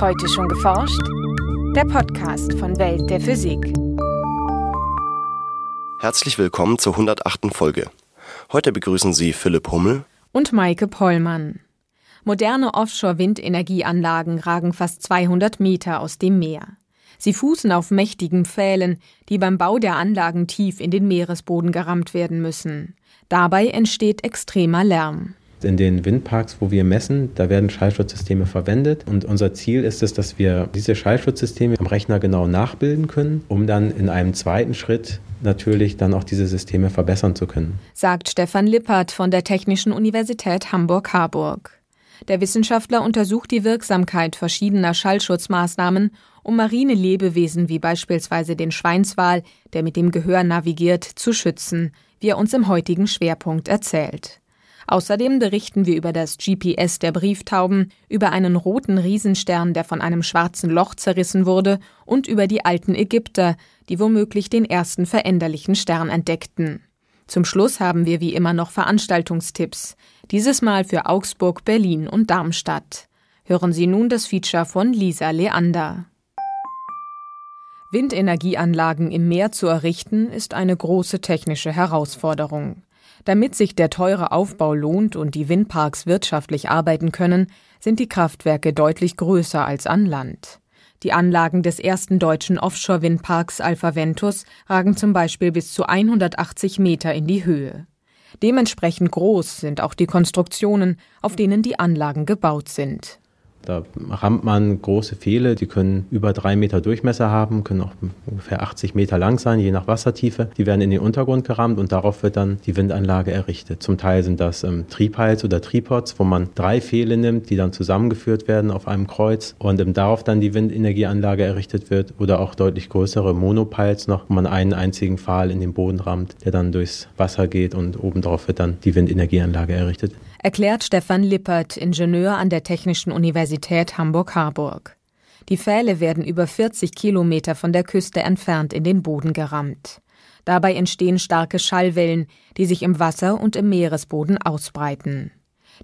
Heute schon geforscht? Der Podcast von Welt der Physik. Herzlich willkommen zur 108. Folge. Heute begrüßen Sie Philipp Hummel und Maike Pollmann. Moderne Offshore-Windenergieanlagen ragen fast 200 Meter aus dem Meer. Sie fußen auf mächtigen Pfählen, die beim Bau der Anlagen tief in den Meeresboden gerammt werden müssen. Dabei entsteht extremer Lärm. In den Windparks, wo wir messen, da werden Schallschutzsysteme verwendet. Und unser Ziel ist es, dass wir diese Schallschutzsysteme am Rechner genau nachbilden können, um dann in einem zweiten Schritt natürlich dann auch diese Systeme verbessern zu können. Sagt Stefan Lippert von der Technischen Universität Hamburg-Harburg. Der Wissenschaftler untersucht die Wirksamkeit verschiedener Schallschutzmaßnahmen, um marine Lebewesen wie beispielsweise den Schweinswal, der mit dem Gehör navigiert, zu schützen, wie er uns im heutigen Schwerpunkt erzählt. Außerdem berichten wir über das GPS der Brieftauben, über einen roten Riesenstern, der von einem schwarzen Loch zerrissen wurde, und über die alten Ägypter, die womöglich den ersten veränderlichen Stern entdeckten. Zum Schluss haben wir wie immer noch Veranstaltungstipps, dieses Mal für Augsburg, Berlin und Darmstadt. Hören Sie nun das Feature von Lisa Leander. Windenergieanlagen im Meer zu errichten, ist eine große technische Herausforderung. Damit sich der teure Aufbau lohnt und die Windparks wirtschaftlich arbeiten können, sind die Kraftwerke deutlich größer als an Land. Die Anlagen des ersten deutschen Offshore-Windparks Alpha Ventus ragen zum Beispiel bis zu 180 Meter in die Höhe. Dementsprechend groß sind auch die Konstruktionen, auf denen die Anlagen gebaut sind. Da rammt man große Pfähle, die können über drei Meter Durchmesser haben, können auch ungefähr 80 Meter lang sein, je nach Wassertiefe. Die werden in den Untergrund gerammt und darauf wird dann die Windanlage errichtet. Zum Teil sind das ähm, Triebhals oder Tripods, wo man drei Pfähle nimmt, die dann zusammengeführt werden auf einem Kreuz und ähm, darauf dann die Windenergieanlage errichtet wird oder auch deutlich größere Monopiles noch, wo man einen einzigen Pfahl in den Boden rammt, der dann durchs Wasser geht und obendrauf wird dann die Windenergieanlage errichtet erklärt Stefan Lippert, Ingenieur an der Technischen Universität Hamburg-Harburg. Die Pfähle werden über 40 Kilometer von der Küste entfernt in den Boden gerammt. Dabei entstehen starke Schallwellen, die sich im Wasser und im Meeresboden ausbreiten.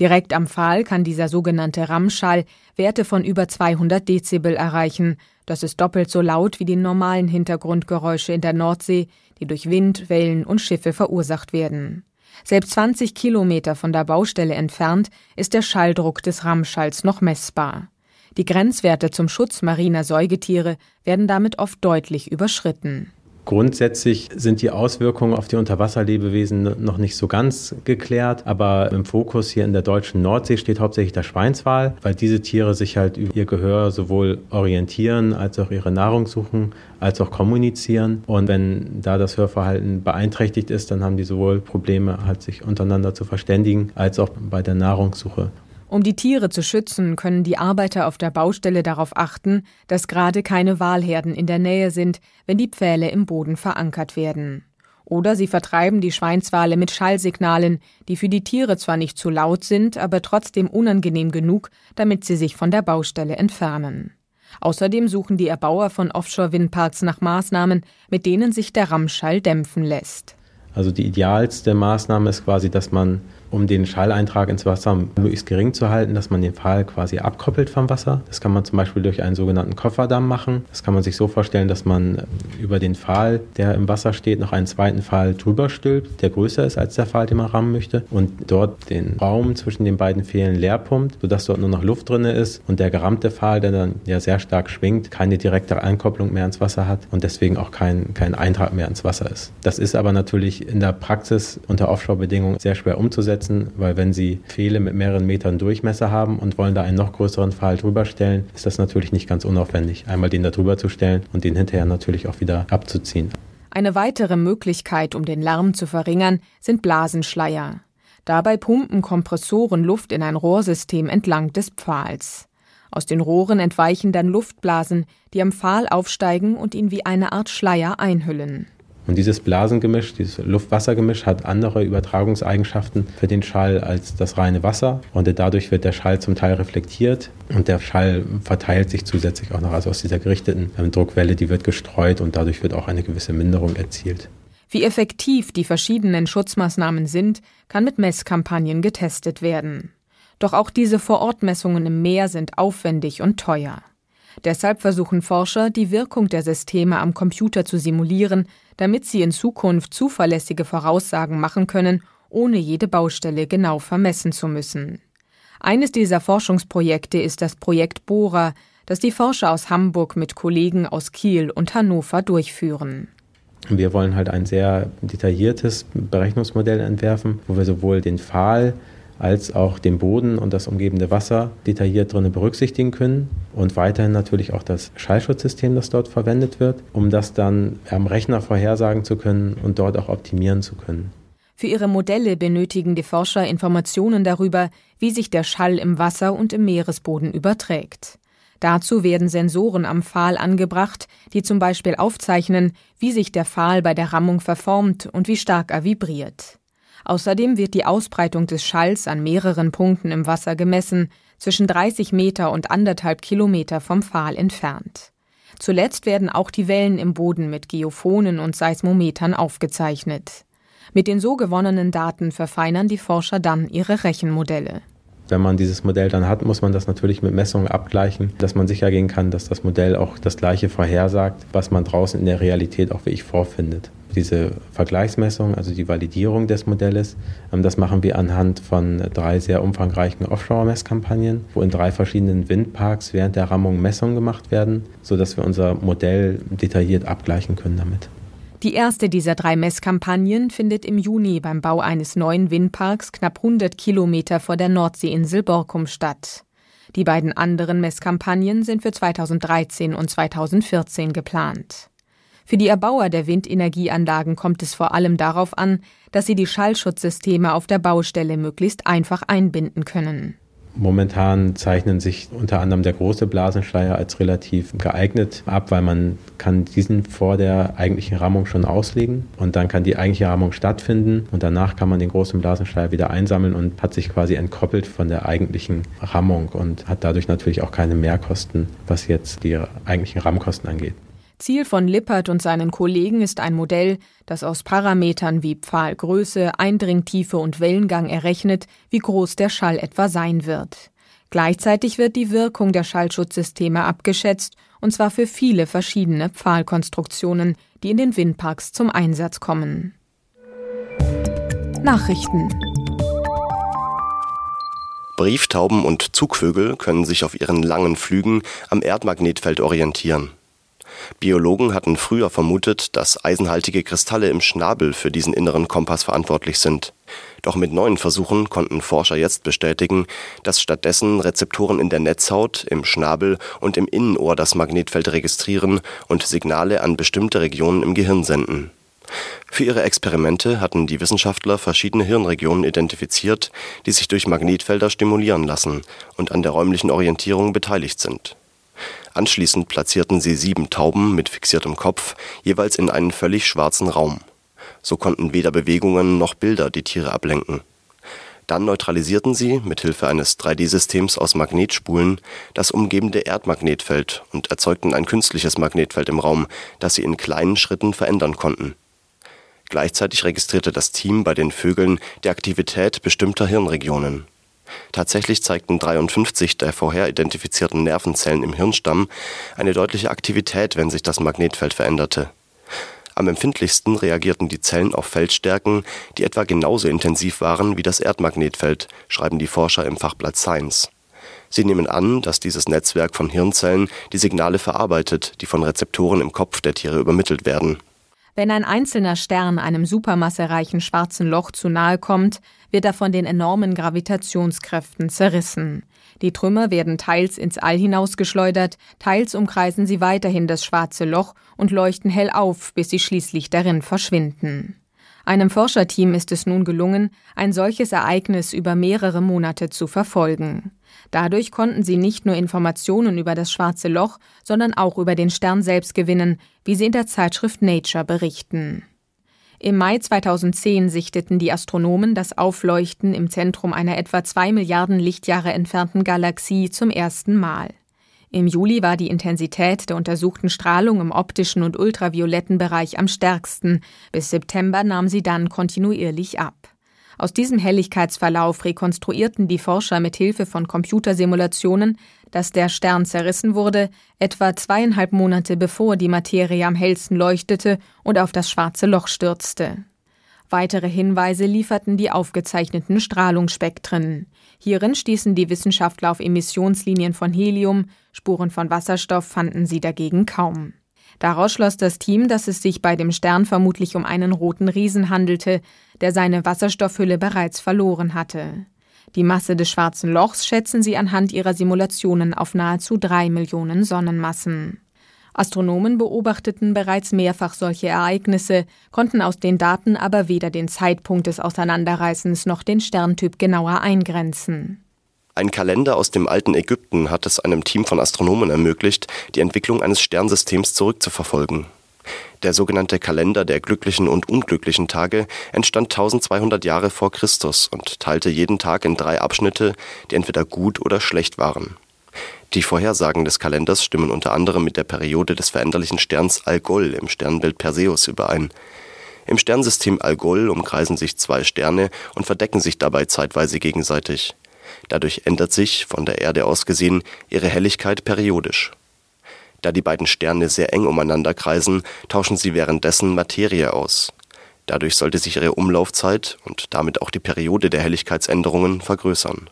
Direkt am Pfahl kann dieser sogenannte Rammschall Werte von über 200 Dezibel erreichen. Das ist doppelt so laut wie die normalen Hintergrundgeräusche in der Nordsee, die durch Wind, Wellen und Schiffe verursacht werden. Selbst 20 Kilometer von der Baustelle entfernt ist der Schalldruck des Rammschalls noch messbar. Die Grenzwerte zum Schutz mariner Säugetiere werden damit oft deutlich überschritten. Grundsätzlich sind die Auswirkungen auf die Unterwasserlebewesen noch nicht so ganz geklärt, aber im Fokus hier in der deutschen Nordsee steht hauptsächlich der Schweinswal, weil diese Tiere sich halt über ihr Gehör sowohl orientieren als auch ihre Nahrung suchen, als auch kommunizieren. Und wenn da das Hörverhalten beeinträchtigt ist, dann haben die sowohl Probleme, halt sich untereinander zu verständigen, als auch bei der Nahrungssuche. Um die Tiere zu schützen, können die Arbeiter auf der Baustelle darauf achten, dass gerade keine Walherden in der Nähe sind, wenn die Pfähle im Boden verankert werden. Oder sie vertreiben die Schweinswale mit Schallsignalen, die für die Tiere zwar nicht zu laut sind, aber trotzdem unangenehm genug, damit sie sich von der Baustelle entfernen. Außerdem suchen die Erbauer von Offshore-Windparks nach Maßnahmen, mit denen sich der Rammschall dämpfen lässt. Also die idealste Maßnahme ist quasi, dass man um den Schalleintrag ins Wasser möglichst gering zu halten, dass man den Pfahl quasi abkoppelt vom Wasser. Das kann man zum Beispiel durch einen sogenannten Kofferdamm machen. Das kann man sich so vorstellen, dass man über den Pfahl, der im Wasser steht, noch einen zweiten Pfahl drüber stülpt, der größer ist als der Pfahl, den man rammen möchte und dort den Raum zwischen den beiden Pfählen leer pumpt, sodass dort nur noch Luft drin ist und der gerammte Pfahl, der dann ja sehr stark schwingt, keine direkte Einkopplung mehr ins Wasser hat und deswegen auch kein, kein Eintrag mehr ins Wasser ist. Das ist aber natürlich in der Praxis unter Offshore-Bedingungen sehr schwer umzusetzen umsetzen, weil wenn Sie Pfähle mit mehreren Metern Durchmesser haben und wollen da einen noch größeren Pfahl drüber stellen, ist das natürlich nicht ganz unaufwendig, einmal den da drüber zu stellen und den hinterher natürlich auch wieder abzuziehen. Eine weitere Möglichkeit, um den Lärm zu verringern, sind Blasenschleier. Dabei pumpen Kompressoren Luft in ein Rohrsystem entlang des Pfahls. Aus den Rohren entweichen dann Luftblasen, die am Pfahl aufsteigen und ihn wie eine Art Schleier einhüllen. Und dieses Blasengemisch, dieses Luft-Wasser-Gemisch hat andere Übertragungseigenschaften für den Schall als das reine Wasser. Und dadurch wird der Schall zum Teil reflektiert und der Schall verteilt sich zusätzlich auch noch. Also aus dieser gerichteten ähm, Druckwelle, die wird gestreut und dadurch wird auch eine gewisse Minderung erzielt. Wie effektiv die verschiedenen Schutzmaßnahmen sind, kann mit Messkampagnen getestet werden. Doch auch diese Vorortmessungen im Meer sind aufwendig und teuer. Deshalb versuchen Forscher, die Wirkung der Systeme am Computer zu simulieren, damit sie in Zukunft zuverlässige Voraussagen machen können, ohne jede Baustelle genau vermessen zu müssen. Eines dieser Forschungsprojekte ist das Projekt Bohrer, das die Forscher aus Hamburg mit Kollegen aus Kiel und Hannover durchführen. Wir wollen halt ein sehr detailliertes Berechnungsmodell entwerfen, wo wir sowohl den Pfahl als auch den Boden und das umgebende Wasser detailliert drin berücksichtigen können und weiterhin natürlich auch das Schallschutzsystem, das dort verwendet wird, um das dann am Rechner vorhersagen zu können und dort auch optimieren zu können. Für ihre Modelle benötigen die Forscher Informationen darüber, wie sich der Schall im Wasser und im Meeresboden überträgt. Dazu werden Sensoren am Pfahl angebracht, die zum Beispiel aufzeichnen, wie sich der Pfahl bei der Rammung verformt und wie stark er vibriert. Außerdem wird die Ausbreitung des Schalls an mehreren Punkten im Wasser gemessen, zwischen 30 Meter und anderthalb Kilometer vom Pfahl entfernt. Zuletzt werden auch die Wellen im Boden mit Geophonen und Seismometern aufgezeichnet. Mit den so gewonnenen Daten verfeinern die Forscher dann ihre Rechenmodelle. Wenn man dieses Modell dann hat, muss man das natürlich mit Messungen abgleichen, dass man sicher gehen kann, dass das Modell auch das gleiche vorhersagt, was man draußen in der Realität auch wirklich vorfindet. Diese Vergleichsmessung, also die Validierung des Modells, ähm, das machen wir anhand von drei sehr umfangreichen Offshore-Messkampagnen, wo in drei verschiedenen Windparks während der Rammung Messungen gemacht werden, sodass wir unser Modell detailliert abgleichen können damit. Die erste dieser drei Messkampagnen findet im Juni beim Bau eines neuen Windparks knapp 100 Kilometer vor der Nordseeinsel Borkum statt. Die beiden anderen Messkampagnen sind für 2013 und 2014 geplant. Für die Erbauer der Windenergieanlagen kommt es vor allem darauf an, dass sie die Schallschutzsysteme auf der Baustelle möglichst einfach einbinden können. Momentan zeichnen sich unter anderem der große Blasenschleier als relativ geeignet ab, weil man kann diesen vor der eigentlichen Rammung schon auslegen und dann kann die eigentliche Rammung stattfinden und danach kann man den großen Blasenschleier wieder einsammeln und hat sich quasi entkoppelt von der eigentlichen Rammung und hat dadurch natürlich auch keine Mehrkosten, was jetzt die eigentlichen Rammkosten angeht. Ziel von Lippert und seinen Kollegen ist ein Modell, das aus Parametern wie Pfahlgröße, Eindringtiefe und Wellengang errechnet, wie groß der Schall etwa sein wird. Gleichzeitig wird die Wirkung der Schallschutzsysteme abgeschätzt, und zwar für viele verschiedene Pfahlkonstruktionen, die in den Windparks zum Einsatz kommen. Nachrichten Brieftauben und Zugvögel können sich auf ihren langen Flügen am Erdmagnetfeld orientieren. Biologen hatten früher vermutet, dass eisenhaltige Kristalle im Schnabel für diesen inneren Kompass verantwortlich sind. Doch mit neuen Versuchen konnten Forscher jetzt bestätigen, dass stattdessen Rezeptoren in der Netzhaut, im Schnabel und im Innenohr das Magnetfeld registrieren und Signale an bestimmte Regionen im Gehirn senden. Für ihre Experimente hatten die Wissenschaftler verschiedene Hirnregionen identifiziert, die sich durch Magnetfelder stimulieren lassen und an der räumlichen Orientierung beteiligt sind Anschließend platzierten sie sieben Tauben mit fixiertem Kopf jeweils in einen völlig schwarzen Raum. So konnten weder Bewegungen noch Bilder die Tiere ablenken. Dann neutralisierten sie mit Hilfe eines 3D-Systems aus Magnetspulen das umgebende Erdmagnetfeld und erzeugten ein künstliches Magnetfeld im Raum, das sie in kleinen Schritten verändern konnten. Gleichzeitig registrierte das Team bei den Vögeln die Aktivität bestimmter Hirnregionen Tatsächlich zeigten 53 der vorher identifizierten Nervenzellen im Hirnstamm eine deutliche Aktivität, wenn sich das Magnetfeld veränderte. Am empfindlichsten reagierten die Zellen auf Feldstärken, die etwa genauso intensiv waren wie das Erdmagnetfeld, schreiben die Forscher im Fachblatt Science. Sie nehmen an, dass dieses Netzwerk von Hirnzellen die Signale verarbeitet, die von Rezeptoren im Kopf der Tiere übermittelt werden wenn ein einzelner Stern einem supermassereichen schwarzen Loch zu nahe kommt, wird er von den enormen Gravitationskräften zerrissen. Die Trümmer werden teils ins All hinausgeschleudert, teils umkreisen sie weiterhin das schwarze Loch und leuchten hell auf, bis sie schließlich darin verschwinden. Einem Forscherteam ist es nun gelungen, ein solches Ereignis über mehrere Monate zu verfolgen. Dadurch konnten sie nicht nur Informationen über das schwarze Loch, sondern auch über den Stern selbst gewinnen, wie sie in der Zeitschrift Nature berichten. Im Mai 2010 sichteten die Astronomen das Aufleuchten im Zentrum einer etwa zwei Milliarden Lichtjahre entfernten Galaxie zum ersten Mal. Im Juli war die Intensität der untersuchten Strahlung im optischen und ultravioletten Bereich am stärksten, bis September nahm sie dann kontinuierlich ab. Aus diesem Helligkeitsverlauf rekonstruierten die Forscher mit Hilfe von Computersimulationen dass der Stern zerrissen wurde, etwa zweieinhalb Monate bevor die Materie am hellsten leuchtete und auf das schwarze Loch stürzte. Weitere Hinweise lieferten die aufgezeichneten Strahlungsspektren. Hierin stießen die Wissenschaftler auf Emissionslinien von Helium, Spuren von Wasserstoff fanden sie dagegen kaum. Daraus schloss das Team, dass es sich bei dem Stern vermutlich um einen roten Riesen handelte, der seine Wasserstoffhülle bereits verloren hatte. Die Masse des schwarzen Lochs schätzen sie anhand ihrer Simulationen auf nahezu drei Millionen Sonnenmassen. Astronomen beobachteten bereits mehrfach solche Ereignisse, konnten aus den Daten aber weder den Zeitpunkt des Auseinanderreißens noch den Sterntyp genauer eingrenzen. Ein Kalender aus dem alten Ägypten hat es einem Team von Astronomen ermöglicht, die Entwicklung eines Sternsystems zurückzuverfolgen. Der sogenannte Kalender der glücklichen und unglücklichen Tage entstand 1200 Jahre vor Christus und teilte jeden Tag in drei Abschnitte, die entweder gut oder schlecht waren. Die Vorhersagen des Kalenders stimmen unter anderem mit der Periode des veränderlichen Sterns Algol im Sternbild Perseus überein. Im Sternsystem Algol umkreisen sich zwei Sterne und verdecken sich dabei zeitweise gegenseitig. Dadurch ändert sich, von der Erde aus gesehen, ihre Helligkeit periodisch. Da die beiden Sterne sehr eng umeinander kreisen, tauschen sie währenddessen Materie aus. Dadurch sollte sich ihre Umlaufzeit und damit auch die Periode der Helligkeitsänderungen vergrößern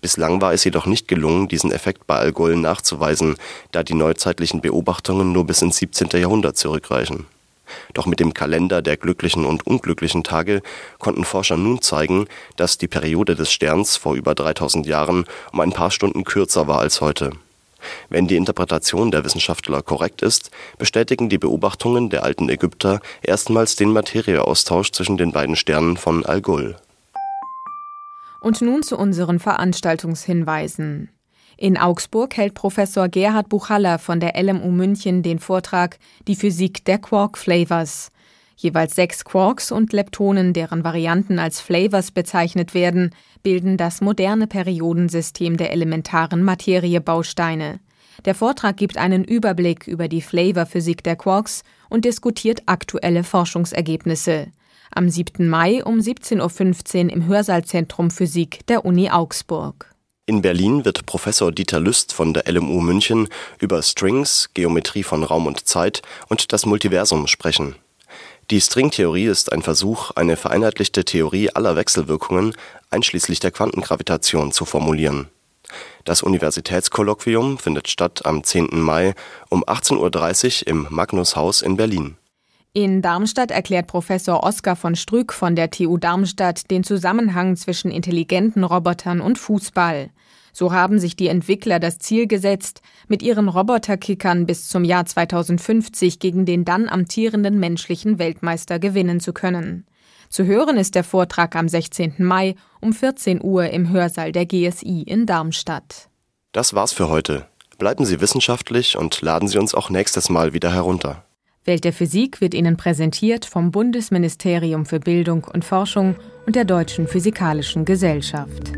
Bislang war es jedoch nicht gelungen, diesen Effekt bei Algol nachzuweisen, da die neuzeitlichen Beobachtungen nur bis ins 17. Jahrhundert zurückreichen. Doch mit dem Kalender der glücklichen und unglücklichen Tage konnten Forscher nun zeigen, dass die Periode des Sterns vor über 3000 Jahren um ein paar Stunden kürzer war als heute. Wenn die Interpretation der Wissenschaftler korrekt ist, bestätigen die Beobachtungen der alten Ägypter erstmals den Materieaustausch zwischen den beiden Sternen von Algol. Und nun zu unseren Veranstaltungshinweisen. In Augsburg hält Professor Gerhard Buchaller von der LMU München den Vortrag Die Physik der Quark Flavors. Jeweils sechs Quarks und Leptonen, deren Varianten als Flavors bezeichnet werden, bilden das moderne Periodensystem der elementaren Materiebausteine. Der Vortrag gibt einen Überblick über die Flavorphysik der Quarks und diskutiert aktuelle Forschungsergebnisse am 7. Mai um 17.15 Uhr im Hörsaalzentrum Physik der Uni Augsburg. In Berlin wird Professor Dieter Lüst von der LMU München über Strings, Geometrie von Raum und Zeit und das Multiversum sprechen. Die Stringtheorie ist ein Versuch, eine vereinheitlichte Theorie aller Wechselwirkungen, einschließlich der Quantengravitation, zu formulieren. Das Universitätskolloquium findet statt am 10. Mai um 18.30 Uhr im Magnushaus in Berlin. In Darmstadt erklärt Professor Oskar von Strück von der TU Darmstadt den Zusammenhang zwischen intelligenten Robotern und Fußball. So haben sich die Entwickler das Ziel gesetzt, mit ihren Roboterkickern bis zum Jahr 2050 gegen den dann amtierenden menschlichen Weltmeister gewinnen zu können. Zu hören ist der Vortrag am 16. Mai um 14 Uhr im Hörsaal der GSI in Darmstadt. Das war's für heute. Bleiben Sie wissenschaftlich und laden Sie uns auch nächstes Mal wieder herunter. Welt der Physik wird Ihnen präsentiert vom Bundesministerium für Bildung und Forschung und der Deutschen Physikalischen Gesellschaft.